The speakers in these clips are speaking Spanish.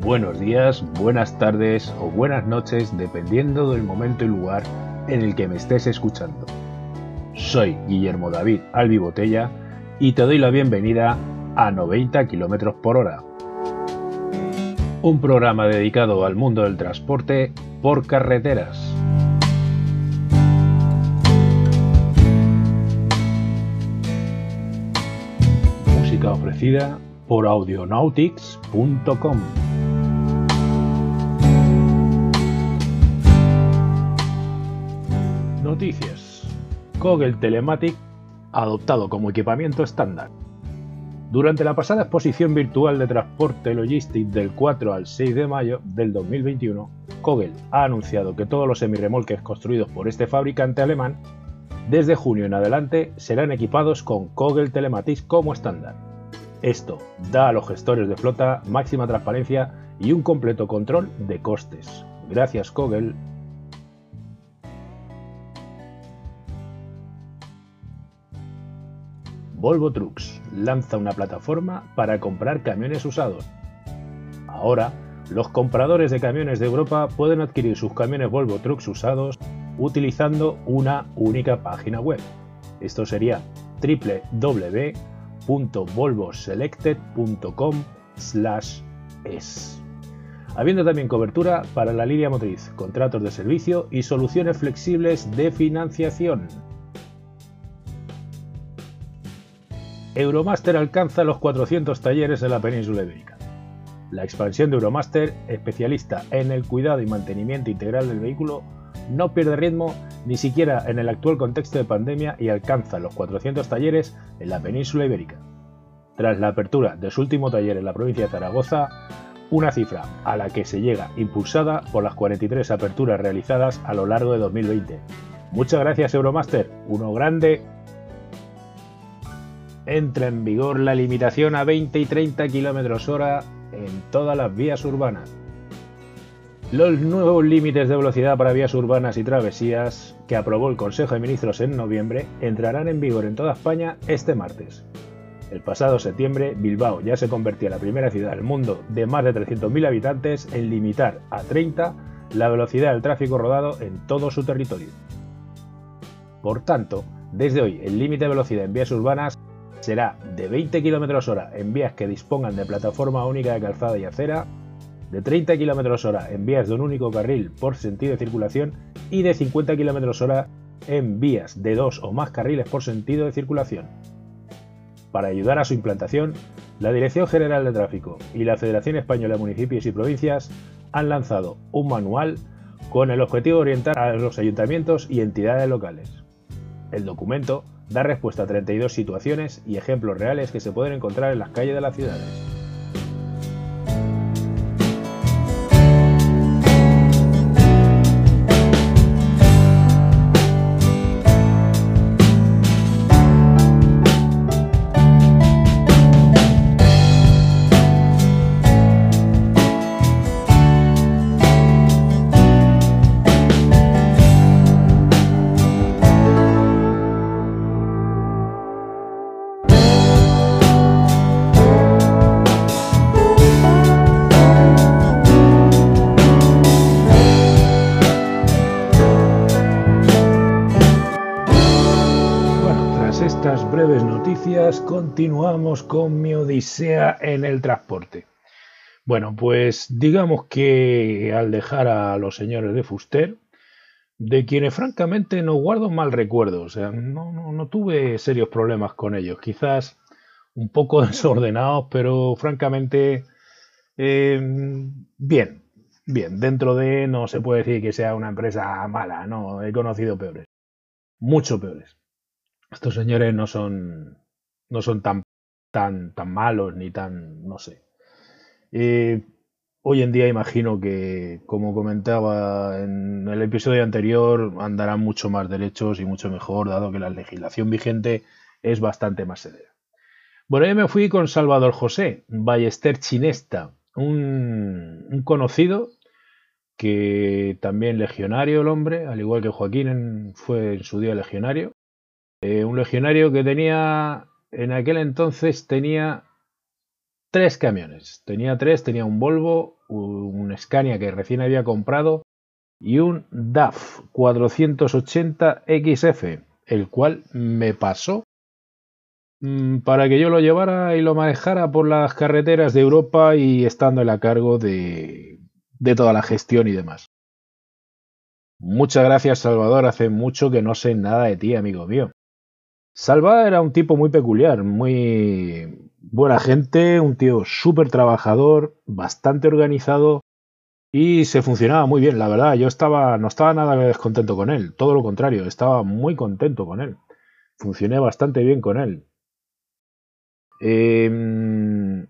buenos días, buenas tardes o buenas noches dependiendo del momento y lugar en el que me estés escuchando. Soy Guillermo David Albi Botella y te doy la bienvenida a 90 km por hora. Un programa dedicado al mundo del transporte por carreteras. Música ofrecida por audionautics.com. Noticias. Google Telematic adoptado como equipamiento estándar. Durante la pasada exposición virtual de transporte logístico del 4 al 6 de mayo del 2021, Kogel ha anunciado que todos los semirremolques construidos por este fabricante alemán desde junio en adelante serán equipados con Kogel Telematics como estándar. Esto da a los gestores de flota máxima transparencia y un completo control de costes. Gracias Kogel Volvo Trucks lanza una plataforma para comprar camiones usados. Ahora, los compradores de camiones de Europa pueden adquirir sus camiones Volvo Trucks usados utilizando una única página web. Esto sería www.volvoselected.com/es. Habiendo también cobertura para la línea motriz, contratos de servicio y soluciones flexibles de financiación. Euromaster alcanza los 400 talleres en la península ibérica. La expansión de Euromaster, especialista en el cuidado y mantenimiento integral del vehículo, no pierde ritmo ni siquiera en el actual contexto de pandemia y alcanza los 400 talleres en la península ibérica. Tras la apertura de su último taller en la provincia de Zaragoza, una cifra a la que se llega impulsada por las 43 aperturas realizadas a lo largo de 2020. Muchas gracias Euromaster, uno grande entra en vigor la limitación a 20 y 30 km hora en todas las vías urbanas. Los nuevos límites de velocidad para vías urbanas y travesías que aprobó el Consejo de Ministros en noviembre entrarán en vigor en toda España este martes. El pasado septiembre, Bilbao ya se convertía en la primera ciudad del mundo de más de 300.000 habitantes en limitar a 30 la velocidad del tráfico rodado en todo su territorio. Por tanto, desde hoy el límite de velocidad en vías urbanas será de 20 km hora en vías que dispongan de plataforma única de calzada y acera, de 30 km hora en vías de un único carril por sentido de circulación y de 50 km hora en vías de dos o más carriles por sentido de circulación. Para ayudar a su implantación, la Dirección General de Tráfico y la Federación Española de Municipios y Provincias han lanzado un manual con el objetivo de orientar a los ayuntamientos y entidades locales. El documento da respuesta a 32 situaciones y ejemplos reales que se pueden encontrar en las calles de las ciudades. Continuamos con mi odisea en el transporte. Bueno, pues digamos que al dejar a los señores de Fuster, de quienes francamente no guardo mal recuerdo, o sea, no, tuve serios problemas con ellos, quizás un poco desordenados, pero francamente eh, bien, bien, dentro de no se puede decir que sea una empresa mala, no, he conocido peores, mucho peores estos señores no son, no son tan, tan, tan malos ni tan, no sé. Hoy en día imagino que, como comentaba en el episodio anterior, andarán mucho más derechos y mucho mejor, dado que la legislación vigente es bastante más severa. Bueno, yo me fui con Salvador José Ballester Chinesta, un, un conocido que también legionario el hombre, al igual que Joaquín fue en su día legionario, eh, un legionario que tenía, en aquel entonces tenía tres camiones. Tenía tres, tenía un Volvo, un Scania que recién había comprado y un DAF 480 XF, el cual me pasó mm, para que yo lo llevara y lo manejara por las carreteras de Europa y estando a cargo de, de toda la gestión y demás. Muchas gracias Salvador, hace mucho que no sé nada de ti, amigo mío. Salva era un tipo muy peculiar, muy buena gente, un tío súper trabajador, bastante organizado y se funcionaba muy bien, la verdad. Yo estaba, no estaba nada descontento con él, todo lo contrario, estaba muy contento con él. Funcioné bastante bien con él. Em,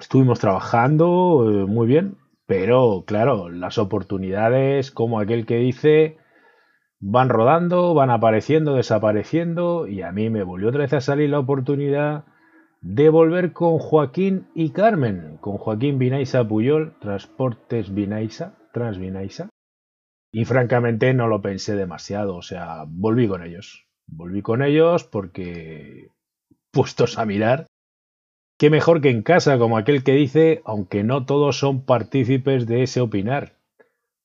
estuvimos trabajando eh, muy bien, pero claro, las oportunidades, como aquel que dice, van rodando, van apareciendo, desapareciendo, y a mí me volvió otra vez a salir la oportunidad de volver con Joaquín y Carmen, con Joaquín Vinaisa Puyol, Transportes Vinaisa, Transvinaisa, y francamente no lo pensé demasiado, o sea, volví con ellos. Volví con ellos porque, puestos a mirar, qué mejor que en casa, como aquel que dice, aunque no todos son partícipes de ese opinar.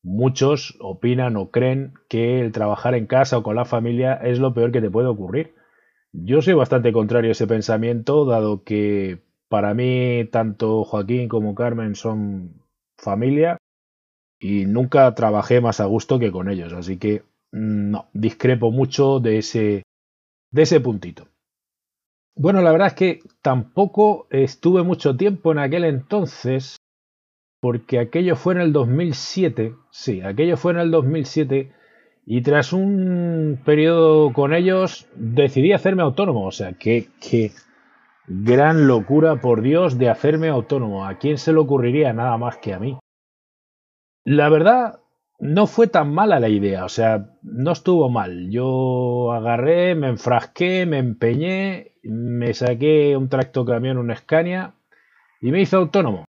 Muchos opinan o creen que el trabajar en casa o con la familia es lo peor que te puede ocurrir. Yo soy bastante contrario a ese pensamiento, dado que para mí tanto Joaquín como Carmen son familia y nunca trabajé más a gusto que con ellos, así que mm, no, discrepo mucho de ese, de ese puntito. Bueno, la verdad es que tampoco estuve mucho tiempo en aquel entonces porque aquello fue en el 2007, sí, aquello fue en el 2007 y tras un periodo con ellos decidí hacerme autónomo, o sea, qué, gran locura, por Dios, de hacerme autónomo. ¿A quién se le ocurriría nada más que a mí? La verdad, no fue tan mala la idea, o sea, no estuvo mal. Yo agarré, me enfrasqué, me empeñé, me saqué un tracto camión, un Scania y me hice autónomo.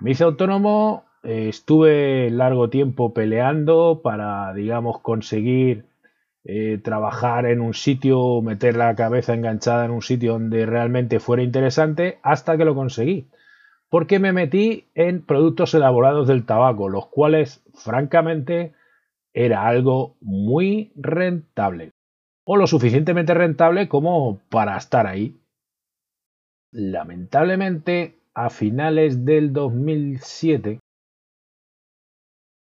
Me hice autónomo, eh, estuve largo tiempo peleando para, digamos, conseguir eh, trabajar en un sitio, meter la cabeza enganchada en un sitio donde realmente fuera interesante, hasta que lo conseguí. Porque me metí en productos elaborados del tabaco, los cuales, francamente, era algo muy rentable. O lo suficientemente rentable como para estar ahí. Lamentablemente, a finales del 2007,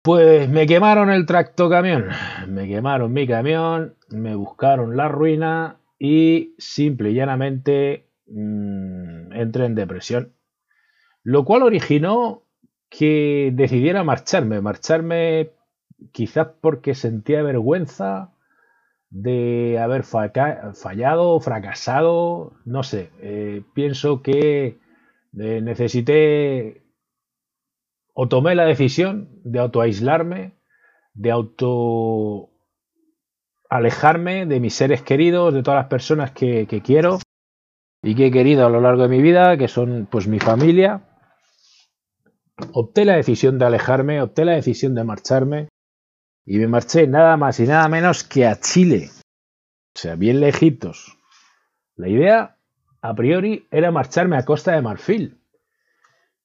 pues me quemaron el tractocamión, me quemaron mi camión, me buscaron la ruina y simple y llanamente mmm, entré en depresión. Lo cual originó que decidiera marcharme, marcharme quizás porque sentía vergüenza de haber fallado, fracasado, no sé, eh, pienso que eh, necesité o tomé la decisión de autoaislarme, de auto alejarme de mis seres queridos, de todas las personas que, que, quiero y que he querido a lo largo de mi vida, que son pues mi familia. Opté la decisión de alejarme, opté la decisión de marcharme y me marché nada más y nada menos que a Chile. O sea, bien lejitos. La idea, a priori, era marcharme a Costa de Marfil.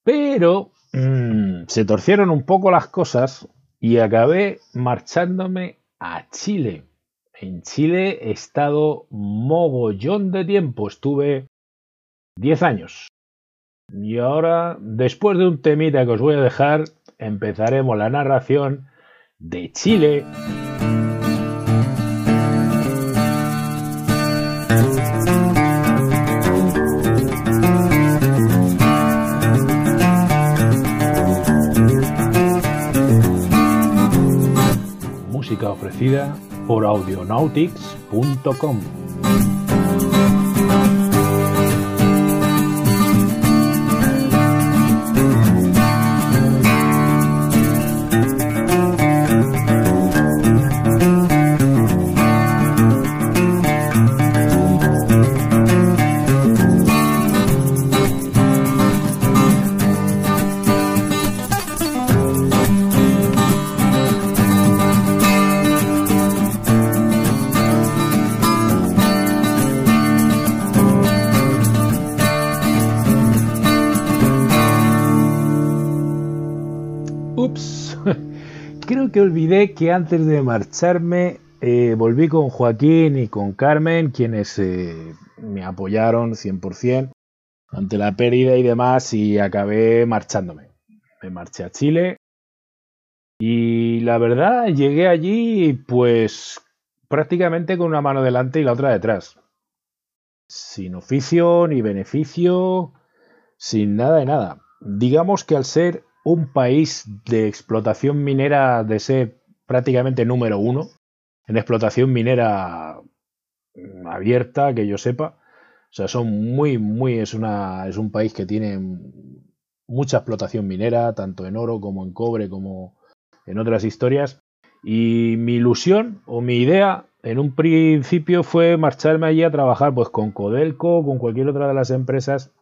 Pero mmm, se torcieron un poco las cosas y acabé marchándome a Chile. En Chile he estado mogollón de tiempo, estuve 10 años. Y ahora, después de un temita que os voy a dejar, empezaremos la narración de Chile. Ofrecida por audionautics.com. que antes de marcharme eh, volví con Joaquín y con Carmen, quienes eh, me apoyaron 100% ante la pérdida y demás, y acabé marchándome. Me marché a Chile y la verdad llegué allí pues prácticamente con una mano delante y la otra detrás. Sin oficio ni beneficio, sin nada de nada. Digamos que al ser un país de explotación minera de ser prácticamente número uno, en explotación minera abierta, que yo sepa, o sea, son muy, muy, es, una, es un país que tiene mucha explotación minera, tanto en oro como en cobre, como en otras historias. Y mi ilusión o mi idea en un principio fue marcharme allí a trabajar pues con Codelco, con cualquier otra de las empresas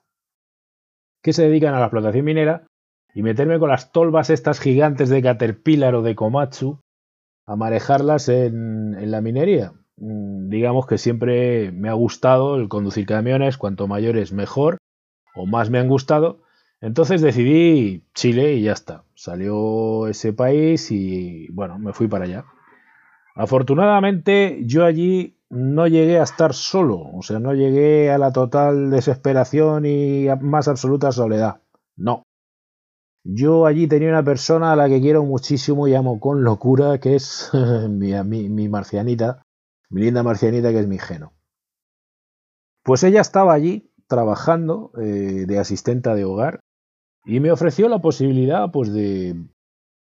que se dedican a la explotación minera y meterme con las tolvas estas gigantes de Caterpillar o de Komatsu a manejarlas en, la minería. Mm, digamos que siempre me ha gustado el conducir camiones, cuanto mayores mejor, o más me han gustado. Entonces decidí Chile y ya está. Salió ese país y bueno, me fui para allá. Afortunadamente yo allí no llegué a estar solo, o sea, no llegué a la total desesperación y más absoluta soledad. No. Yo allí tenía una persona a la que quiero muchísimo y amo con locura, que es mi, mi, mi marcianita, mi linda marcianita que es mi geno. Pues ella estaba allí trabajando eh, de asistenta de hogar y me ofreció la posibilidad pues de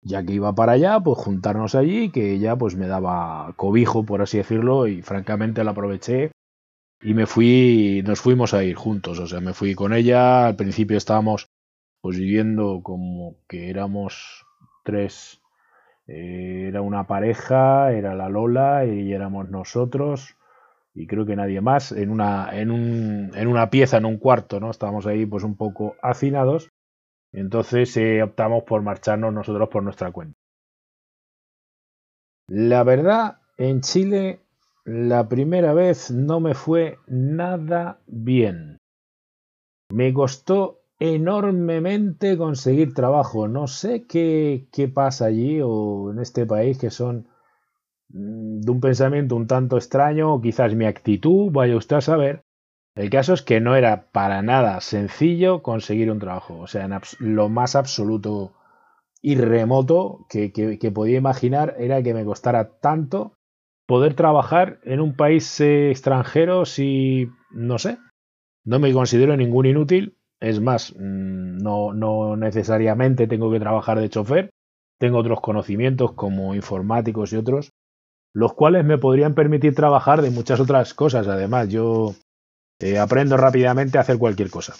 ya que iba para allá pues juntarnos allí que ella pues me daba cobijo por así decirlo y francamente la aproveché y me fui nos fuimos a ir juntos o sea me fui con ella al principio estábamos pues viviendo como que éramos tres eh, era una pareja, era la Lola y éramos nosotros y creo que nadie más en una, en, un, en una pieza, en un cuarto, ¿no? Estábamos ahí pues un poco hacinados. Entonces eh, optamos por marcharnos nosotros por nuestra cuenta. La verdad, en Chile la primera vez no me fue nada bien. Me costó enormemente conseguir trabajo. No sé qué, qué pasa allí o en este país que son mm, de un pensamiento un tanto extraño o quizás mi actitud, vaya usted a saber. El caso es que no era para nada sencillo conseguir un trabajo, o sea, en lo más absoluto y remoto que, que, podía imaginar era que me costara tanto poder trabajar en un país eh, extranjero si, no sé, no me considero ningún inútil, es más, mm, no, no necesariamente tengo que trabajar de chofer, tengo otros conocimientos como informáticos y otros, los cuales me podrían permitir trabajar de muchas otras cosas. Además, yo eh, aprendo rápidamente a hacer cualquier cosa.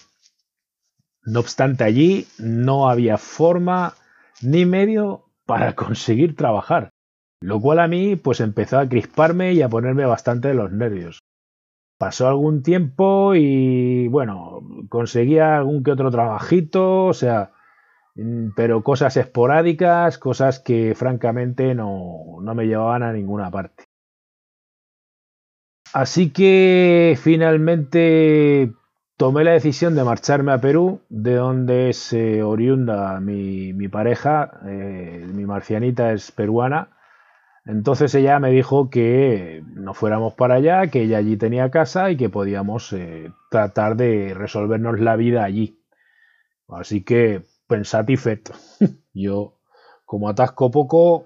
No obstante, allí no había forma ni medio para conseguir trabajar, lo cual a mí pues empezó a crisparme y a ponerme bastante de los nervios. Pasó algún tiempo y bueno, conseguía algún que otro trabajito, o sea, mm, pero cosas esporádicas, cosas que francamente no, no me llevaban a ninguna parte. Así que finalmente tomé la decisión de marcharme a Perú, de donde es oriunda mi, mi pareja, eh, mi marcianita es peruana, entonces ella me dijo que fuéramos para allá, que ella allí tenía casa y que podíamos eh, tratar de resolvernos la vida allí. Así que pensatifet. Yo, como atasco poco,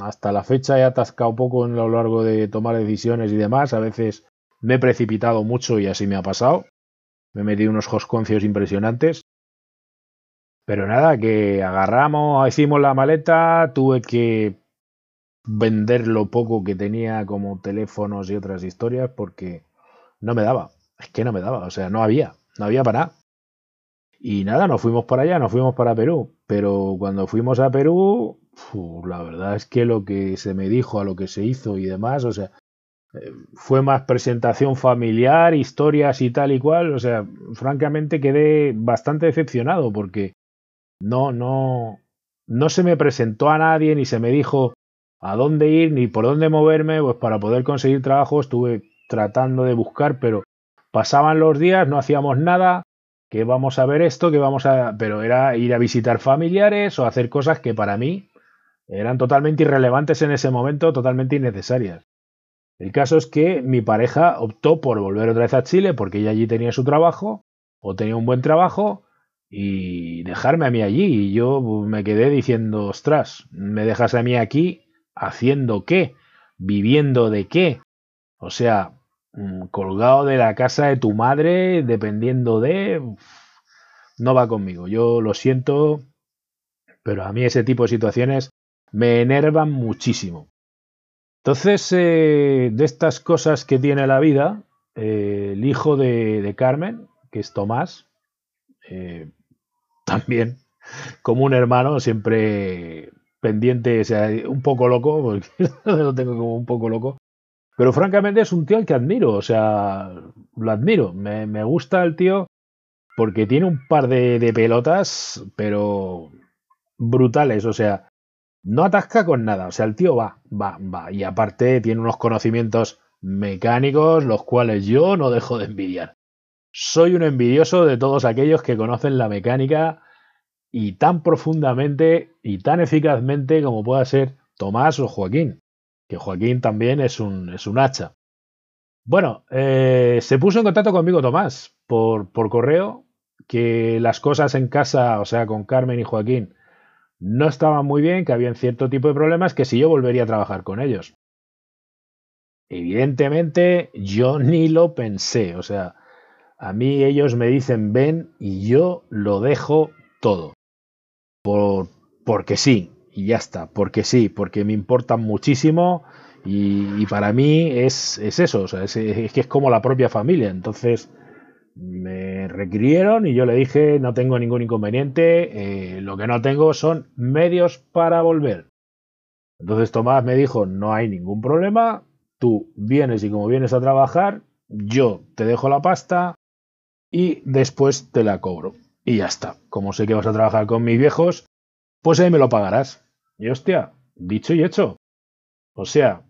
hasta la fecha he atascado poco en lo largo de tomar decisiones y demás. A veces me he precipitado mucho y así me ha pasado. Me he metido unos josconcios impresionantes. Pero nada, que agarramos, hicimos la maleta, tuve que vender lo poco que tenía como teléfonos y otras historias porque no me daba. Es que no me daba, o sea, no había, no había para nada. Y nada, nos fuimos para allá, nos fuimos para Perú. Pero cuando fuimos a Perú, la verdad es que lo que se me dijo, a lo que se hizo y demás, o sea, eh, fue más presentación familiar, historias y tal y cual. O sea, francamente quedé bastante decepcionado porque no, no, no se me presentó a nadie ni se me dijo, a dónde ir ni por dónde moverme, pues para poder conseguir trabajo estuve tratando de buscar, pero pasaban los días, no hacíamos nada, que vamos a ver esto, que vamos a... Pero era ir a visitar familiares o hacer cosas que para mí eran totalmente irrelevantes en ese momento, totalmente innecesarias. El caso es que mi pareja optó por volver otra vez a Chile porque ella allí tenía su trabajo o tenía un buen trabajo y dejarme a mí allí. Y yo me quedé diciendo, ostras, ¿me dejas a mí aquí haciendo qué? ¿Viviendo de qué? O sea, mm, colgado de la casa de tu madre, dependiendo de... No va conmigo. Yo lo siento, pero a mí ese tipo de situaciones me enervan muchísimo. Entonces, eh, de estas cosas que tiene la vida, eh, el hijo de, Carmen, que es Tomás, eh, también como un hermano, siempre pendiente, o sea, un poco loco, porque lo tengo como un poco loco. Pero francamente es un tío al que admiro, o sea, lo admiro. Me, gusta el tío porque tiene un par de, de pelotas, pero brutales, o sea, no atasca con nada, o sea, el tío va, va, va. Y aparte tiene unos conocimientos mecánicos, los cuales yo no dejo de envidiar. Soy un envidioso de todos aquellos que conocen la mecánica y tan profundamente y tan eficazmente como pueda ser Tomás o Joaquín, que Joaquín también es un, es un hacha. Bueno, eh, se puso en contacto conmigo Tomás por, por correo, que las cosas en casa, o sea, con Carmen y Joaquín, no estaban muy bien, que habían cierto tipo de problemas, que si yo volvería a trabajar con ellos. Evidentemente, yo ni lo pensé, o sea, a mí ellos me dicen ven y yo lo dejo todo. Por, porque sí, y ya está, porque sí, porque me importan muchísimo y, para mí es, es eso, es, que es como la propia familia. Entonces me requirieron y yo le dije no tengo ningún inconveniente, eh, lo que no tengo son medios para volver. Entonces Tomás me dijo no hay ningún problema, tú vienes y como vienes a trabajar, yo te dejo la pasta, y después te la cobro. Y ya está. Como sé que vas a trabajar con mis viejos, pues ahí me lo pagarás. Y hostia, dicho y hecho. O sea,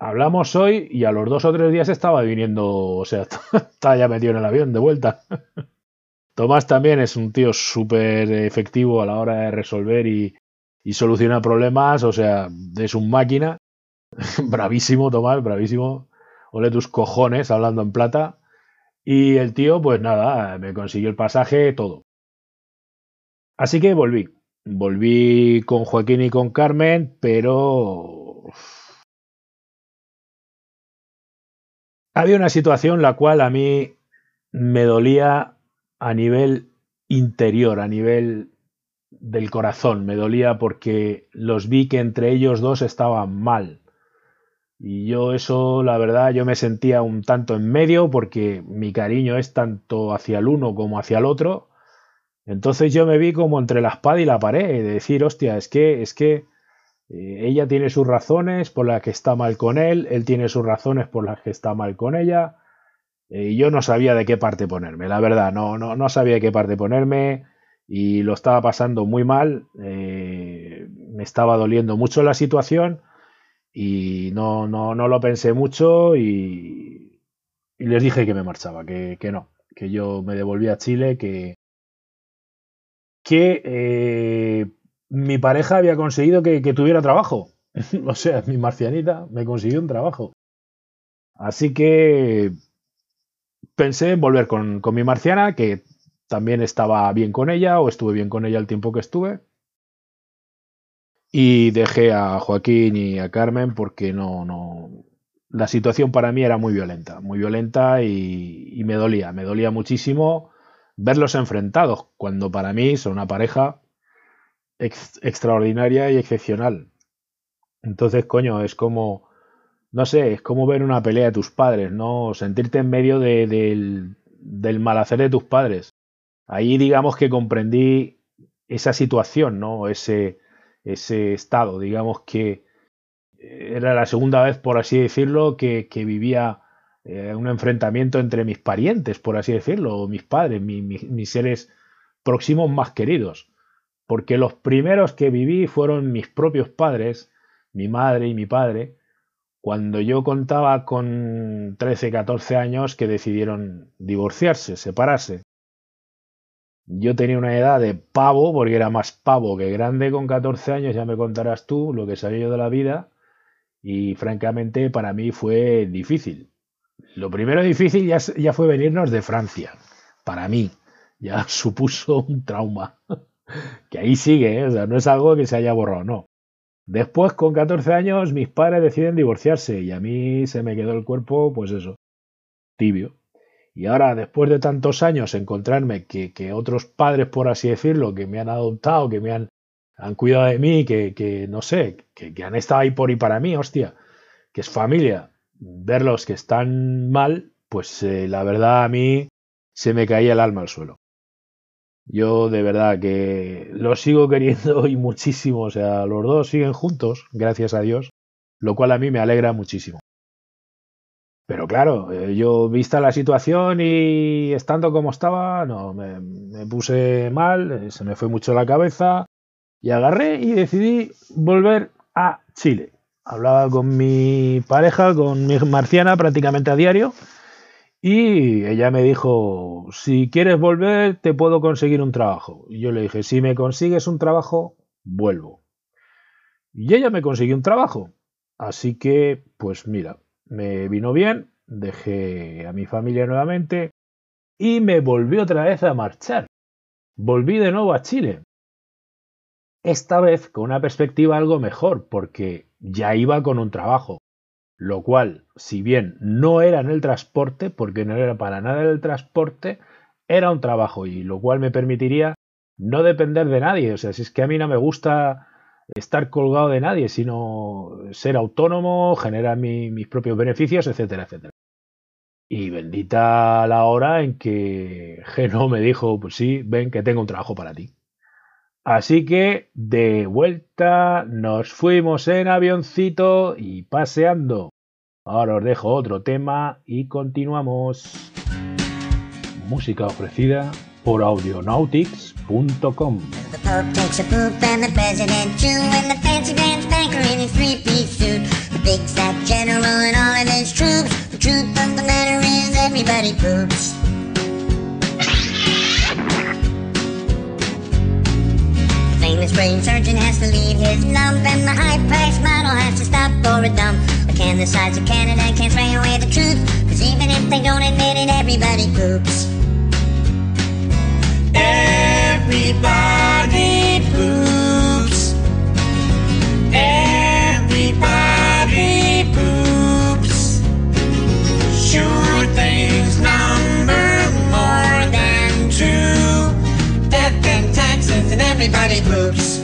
hablamos hoy y a los dos o tres días estaba viniendo, o sea, estaba ya metido en el avión de vuelta. Tomás también es un tío súper efectivo a la hora de resolver y, y solucionar problemas, o sea, es un máquina. bravísimo, Tomás, bravísimo. Ole tus cojones, hablando en plata. Y el tío, pues nada, me consiguió el pasaje, todo. Así que volví. Volví con Joaquín y con Carmen, pero... Había una situación la cual a mí me dolía a nivel interior, a nivel del corazón. Me dolía porque los vi que entre ellos dos estaban mal. Y yo eso, la verdad, yo me sentía un tanto en medio porque mi cariño es tanto hacia el uno como hacia el otro. Entonces yo me vi como entre la espada y la pared, de decir, hostia, es que, es que eh, ella tiene sus razones por las que está mal con él, él tiene sus razones por las que está mal con ella. Eh, y yo no sabía de qué parte ponerme, la verdad, no, no, no sabía de qué parte ponerme y lo estaba pasando muy mal. Eh, me estaba doliendo mucho la situación y no, no, no lo pensé mucho y, y, les dije que me marchaba, que, que, no, que yo me devolvía a Chile, que, que eh, mi pareja había conseguido que, tuviera trabajo. o sea, mi marcianita me consiguió un trabajo. Así que pensé en volver con, con mi marciana, que también estaba bien con ella, o estuve bien con ella el tiempo que estuve. Y dejé a Joaquín y a Carmen porque no, no. La situación para mí era muy violenta, muy violenta y, me dolía, me dolía muchísimo verlos enfrentados, cuando para mí son una pareja extraordinaria y excepcional. Entonces, coño, es como, no sé, es como ver una pelea de tus padres, ¿no? Sentirte en medio de, del, del mal hacer de tus padres. Ahí digamos que comprendí esa situación, ¿no? Ese, ese estado. Digamos que era la segunda vez, por así decirlo, que, vivía eh, un enfrentamiento entre mis parientes, por así decirlo, mis padres, mis seres próximos más queridos. Porque los primeros que viví fueron mis propios padres, mi madre y mi padre, cuando yo contaba con 13, 14 años que decidieron divorciarse, separarse. Yo tenía una edad de pavo, porque era más pavo que grande con 14 años, ya me contarás tú lo que sabía yo de la vida. Y francamente para mí fue difícil. Lo primero difícil ya, fue venirnos de Francia. Para mí ya supuso un trauma. que ahí sigue, ¿eh? o sea, no es algo que se haya borrado, no. Después, con 14 años, mis padres deciden divorciarse y a mí se me quedó el cuerpo, pues eso, tibio. Y ahora, después de tantos años, encontrarme que, otros padres, por así decirlo, que me han adoptado, que me han, han cuidado de mí, que, que no sé, que, han estado ahí por y para mí, hostia, que es familia, verlos que están mal, pues eh, la verdad a mí se me caía el alma al suelo. Yo de verdad que los sigo queriendo y muchísimo, o sea, los dos siguen juntos, gracias a Dios, lo cual a mí me alegra muchísimo. Pero claro, eh, yo vista la situación y estando como estaba, no, me, puse mal, eh, se me fue mucho la cabeza y agarré y decidí volver a Chile. Hablaba con mi pareja, con mi marciana prácticamente a diario y ella me dijo, si quieres volver, te puedo conseguir un trabajo. Y yo le dije, si me consigues un trabajo, vuelvo. Y ella me consiguió un trabajo. Así que, pues mira, me vino bien, dejé a mi familia nuevamente y me volví otra vez a marchar. Volví de nuevo a Chile. Esta vez con una perspectiva algo mejor, porque ya iba con un trabajo, lo cual, si bien no era en el transporte, porque no era para nada el transporte, era un trabajo y lo cual me permitiría no depender de nadie. O sea, si es que a mí no me gusta estar colgado de nadie, sino ser autónomo, generar mis propios beneficios, etcétera, etcétera. Y bendita la hora en que Geno me dijo, pues sí, ven que tengo un trabajo para ti. Así que de vuelta nos fuimos en avioncito y paseando. Ahora os dejo otro tema y continuamos. Música ofrecida por audionautics.com. famous brain surgeon has to leave his lump, and the high-priced model has to stop for a dump. The can the size of Canada can't spray away the truth, cause even if they don't admit it, everybody poops. Everybody poops. Everybody everybody poops.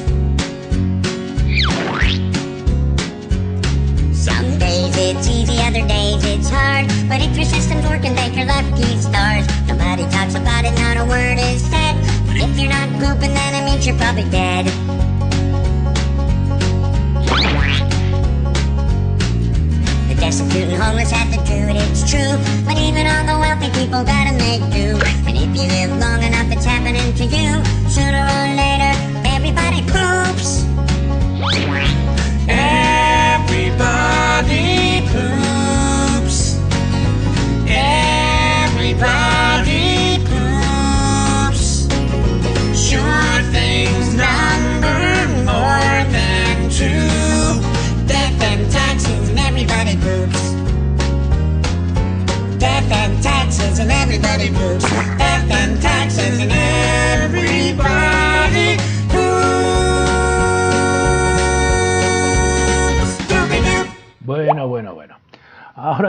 Some days it's easy, other days it's hard. But if your system's working, thank your lucky stars. Nobody talks about it, not a word is said. But if you're not pooping, then it means you're probably dead. The destitute and homeless have to do it, it's true. But even all the wealthy people gotta make do. And if you live long enough, it's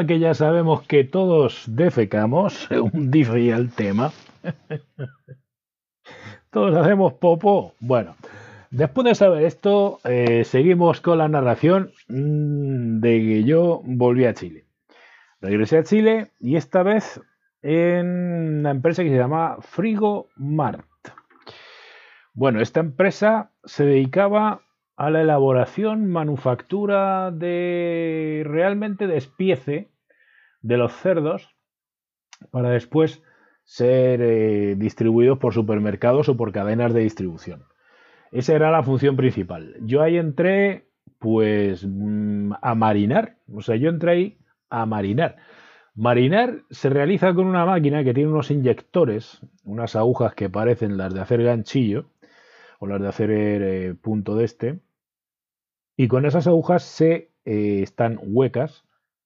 Que ya sabemos que todos defecamos, un dice el tema, todos hacemos popo. Bueno, después de saber esto, eh, seguimos con la narración mm, de que yo volví a Chile. Regresé a Chile y esta vez en una empresa que se llama Frigo Mart. Bueno, esta empresa se dedicaba a la elaboración, manufactura de realmente despiece de los cerdos para después ser eh, distribuidos por supermercados o por cadenas de distribución. Esa era la función principal. Yo ahí entré pues mm, a marinar, o sea, yo entré ahí a marinar. Marinar se realiza con una máquina que tiene unos inyectores, unas agujas que parecen las de hacer ganchillo o las de hacer eh, punto de este, y con esas agujas se eh, están huecas,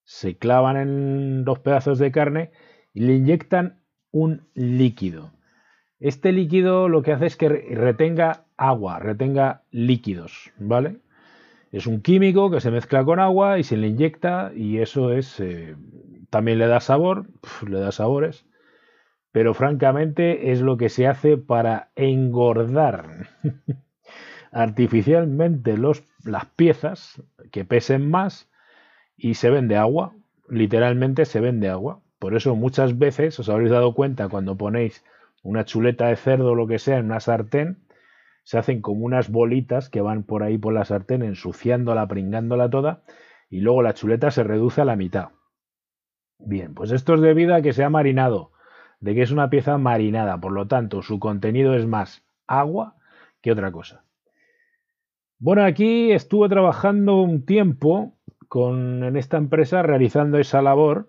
se clavan en dos pedazos de carne y le inyectan un líquido. Este líquido lo que hace es que retenga agua, retenga líquidos, ¿vale? Es un químico que se mezcla con agua y se le inyecta y eso es eh, también le da sabor, le da sabores, pero francamente es lo que se hace para engordar artificialmente las piezas que pesen más y se vende agua, literalmente se vende agua. Por eso muchas veces os habréis dado cuenta cuando ponéis una chuleta de cerdo o lo que sea en una sartén, se hacen como unas bolitas que van por ahí por la sartén ensuciándola, pringándola toda, y luego la chuleta se reduce a la mitad. Bien, pues esto es debido a que se ha marinado, de que es una pieza marinada, por lo tanto su contenido es más agua que otra cosa. Bueno, aquí estuve trabajando un tiempo con, en esta empresa realizando esa labor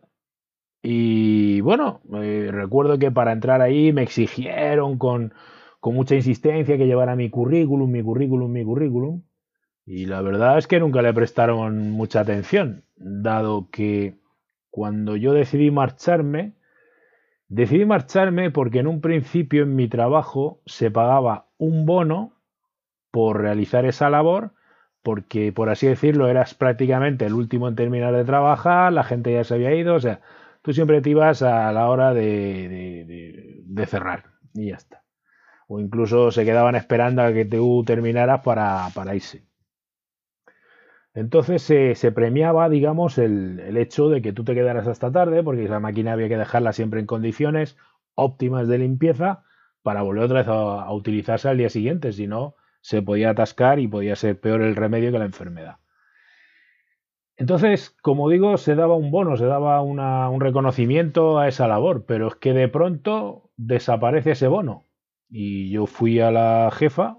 y bueno, eh, recuerdo que para entrar ahí me exigieron con, con mucha insistencia que llevara mi currículum, mi currículum, mi currículum. Y la verdad es que nunca le prestaron mucha atención, dado que cuando yo decidí marcharme, decidí marcharme porque en un principio en mi trabajo se pagaba un bono por realizar esa labor, porque por así decirlo eras prácticamente el último en terminar de trabajar, la gente ya se había ido, o sea, tú siempre te ibas a la hora de, de, cerrar y ya está. O incluso se quedaban esperando a que tú terminaras para, para irse. Entonces se premiaba, digamos, el, el, hecho de que tú te quedaras hasta tarde, porque la máquina había que dejarla siempre en condiciones óptimas de limpieza para volver otra vez a utilizarse al día siguiente, si no se podía atascar y podía ser peor el remedio que la enfermedad. Entonces, como digo, se daba un bono, se daba un reconocimiento a esa labor, pero es que de pronto desaparece ese bono. Y yo fui a la jefa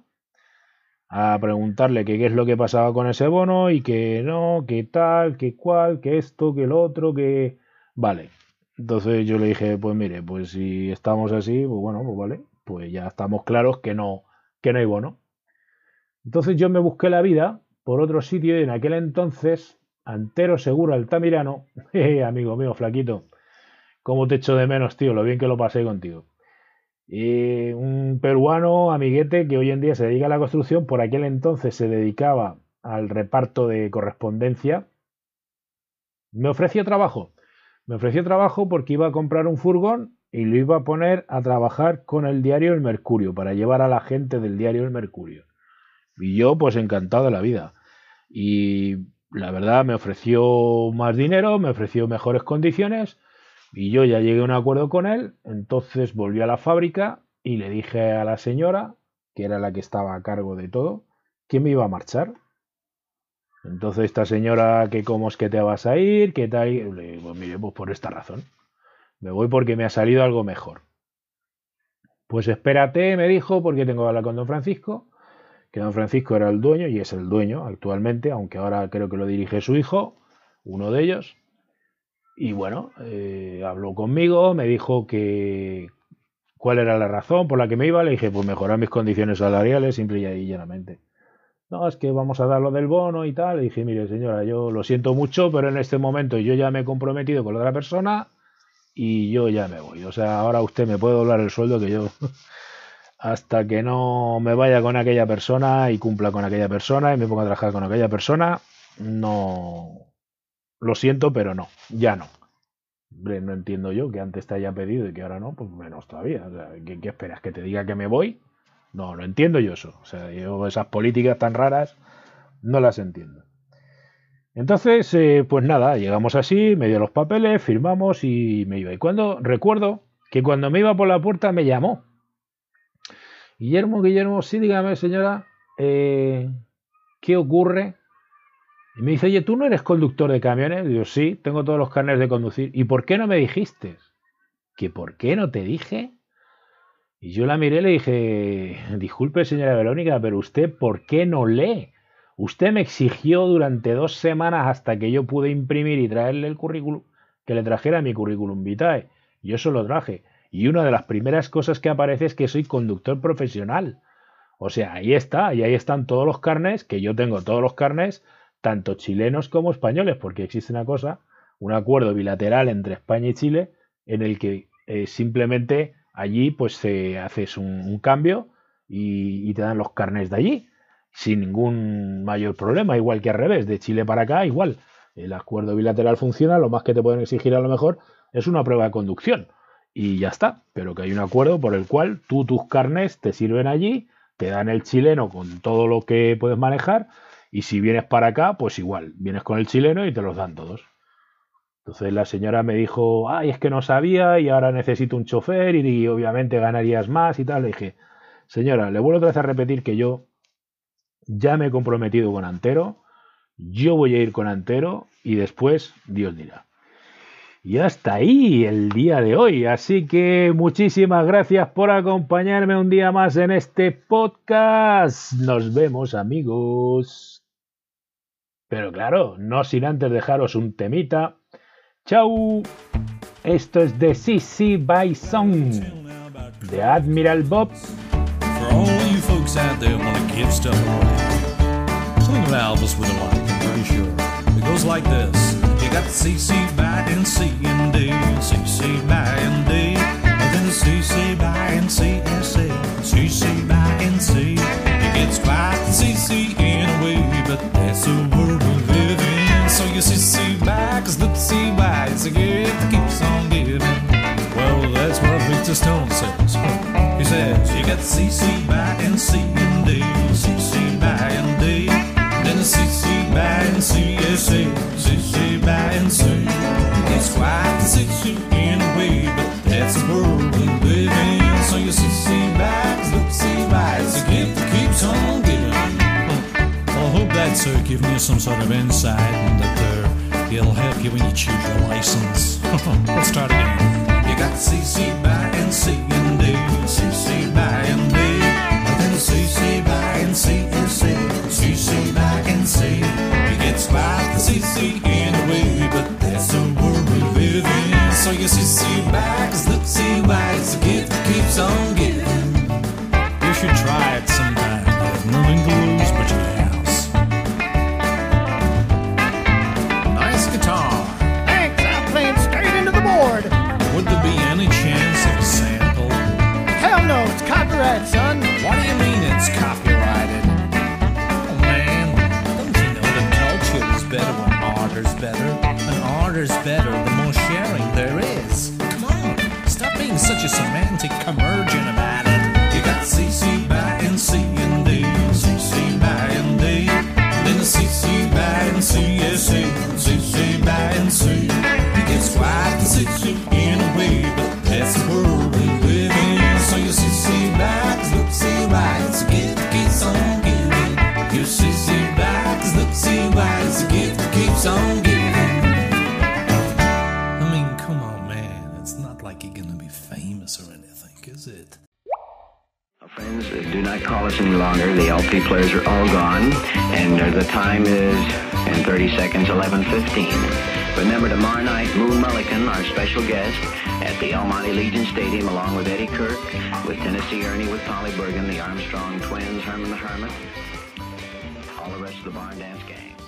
a preguntarle qué es lo que pasaba con ese bono y que no, que tal, que cual, que esto, que lo otro, que... Vale. Entonces yo le dije, pues mire, pues si estamos así, pues bueno, pues vale, pues ya estamos claros que no, que no hay bono. Entonces yo me busqué la vida por otro sitio y en aquel entonces Antero Seguro Altamirano, amigo mío, flaquito, cómo te echo de menos, tío, lo bien que lo pasé contigo. Y un peruano, amiguete, que hoy en día se dedica a la construcción, por aquel entonces se dedicaba al reparto de correspondencia, me ofreció trabajo. Me ofreció trabajo porque iba a comprar un furgón y lo iba a poner a trabajar con el diario El Mercurio, para llevar a la gente del diario El Mercurio. Y yo, pues encantado de la vida. Y la verdad me ofreció más dinero, me ofreció mejores condiciones y yo ya llegué a un acuerdo con él, entonces volví a la fábrica y le dije a la señora, que era la que estaba a cargo de todo, que me iba a marchar. Entonces esta señora, que cómo es que te vas a ir, qué tal, le digo, pues mire, pues por esta razón. Me voy porque me ha salido algo mejor. Pues espérate, me dijo, porque tengo que hablar con don Francisco que don Francisco era el dueño y es el dueño actualmente, aunque ahora creo que lo dirige su hijo, uno de ellos. Y bueno, eh, habló conmigo, me dijo que cuál era la razón por la que me iba. Le dije, pues mejorar mis condiciones salariales, simple y llanamente. No, es que vamos a dar lo del bono y tal. Le dije, mire señora, yo lo siento mucho, pero en este momento yo ya me he comprometido con la otra persona y yo ya me voy. O sea, ahora usted me puede doblar el sueldo que yo hasta que no me vaya con aquella persona y cumpla con aquella persona y me ponga a trabajar con aquella persona, no. Lo siento, pero no, ya no. no entiendo yo que antes te haya pedido y que ahora no, pues menos todavía. ¿qué, esperas? ¿Que te diga que me voy? No, no entiendo yo eso. O sea, yo esas políticas tan raras no las entiendo. Entonces, eh, pues nada, llegamos así, me dio los papeles, firmamos y me iba. Y cuando recuerdo que cuando me iba por la puerta me llamó Guillermo, Guillermo, sí, dígame, señora, eh, ¿qué ocurre? Y me dice, oye, ¿tú no eres conductor de camiones? Digo, sí, tengo todos los carnes de conducir. ¿Y por qué no me dijiste? ¿Que por qué no te dije? Y yo la miré y le dije, disculpe, señora Verónica, pero usted, ¿por qué no lee? Usted me exigió durante dos semanas hasta que yo pude imprimir y traerle el currículum que le trajera mi currículum vitae. Yo eso lo traje. Y una de las primeras cosas que aparece es que soy conductor profesional. O sea, ahí está, y ahí están todos los carnes, que yo tengo todos los carnes, tanto chilenos como españoles, porque existe una cosa, un acuerdo bilateral entre España y Chile, en el que eh, simplemente allí pues se haces un, cambio y, te dan los carnes de allí, sin ningún mayor problema, igual que al revés, de Chile para acá, igual. El acuerdo bilateral funciona, lo más que te pueden exigir a lo mejor es una prueba de conducción. Y ya está, pero que hay un acuerdo por el cual tú tus carnes te sirven allí, te dan el chileno con todo lo que puedes manejar, y si vienes para acá, pues igual, vienes con el chileno y te los dan todos. Entonces la señora me dijo, ay, es que no sabía y ahora necesito un chofer y, obviamente ganarías más y tal. Le dije, señora, le vuelvo otra vez a repetir que yo ya me he comprometido con Antero, yo voy a ir con Antero y después Dios dirá. Y hasta ahí el día de hoy. Así que muchísimas gracias por acompañarme un día más en este podcast. Nos vemos amigos. Pero claro, no sin antes dejaros un temita Chau. Esto es de CC by Song de Admiral Bob. For all you folks out there want to give stuff away, something Elvis would have liked, I'm pretty sure. It goes like this. Got CC by and C and D, CC by and D, and then the CC by and C and C, CC by and C. It gets quite CC in a way, but that's the world we live in. So you CC by, cause the CC it's a gift that keeps on giving. Well, that's what Victor Stone says. He says, you got CC by and C and D, CC CC by and and C. It's quite the CC in a but that's the world we live in. So you CC by, look, see a gift that keeps on giving. I hope that's giving you some sort of insight and that uh, It'll help you when you choose your license. Let's start again. You got CC by and C and D, CC by and D, then CC by and C and C, CC by and C. Spot the CC in a way, but that's the world we live in. So you CC by, cause look, see why it's a gift that keeps on giving. You should try it sometime. Better the more sharing there is. Come on, stop being such a semantic commercial about longer. The LP players are all gone, and uh, the time is in 30 seconds, 11:15. Remember tomorrow night, Moon Mullican, our special guest, at the El Monte Legion Stadium, along with Eddie Kirk, with Tennessee Ernie, with Polly Bergen, the Armstrong Twins, Herman the Hermit, all the rest of the Barn Dance Gang.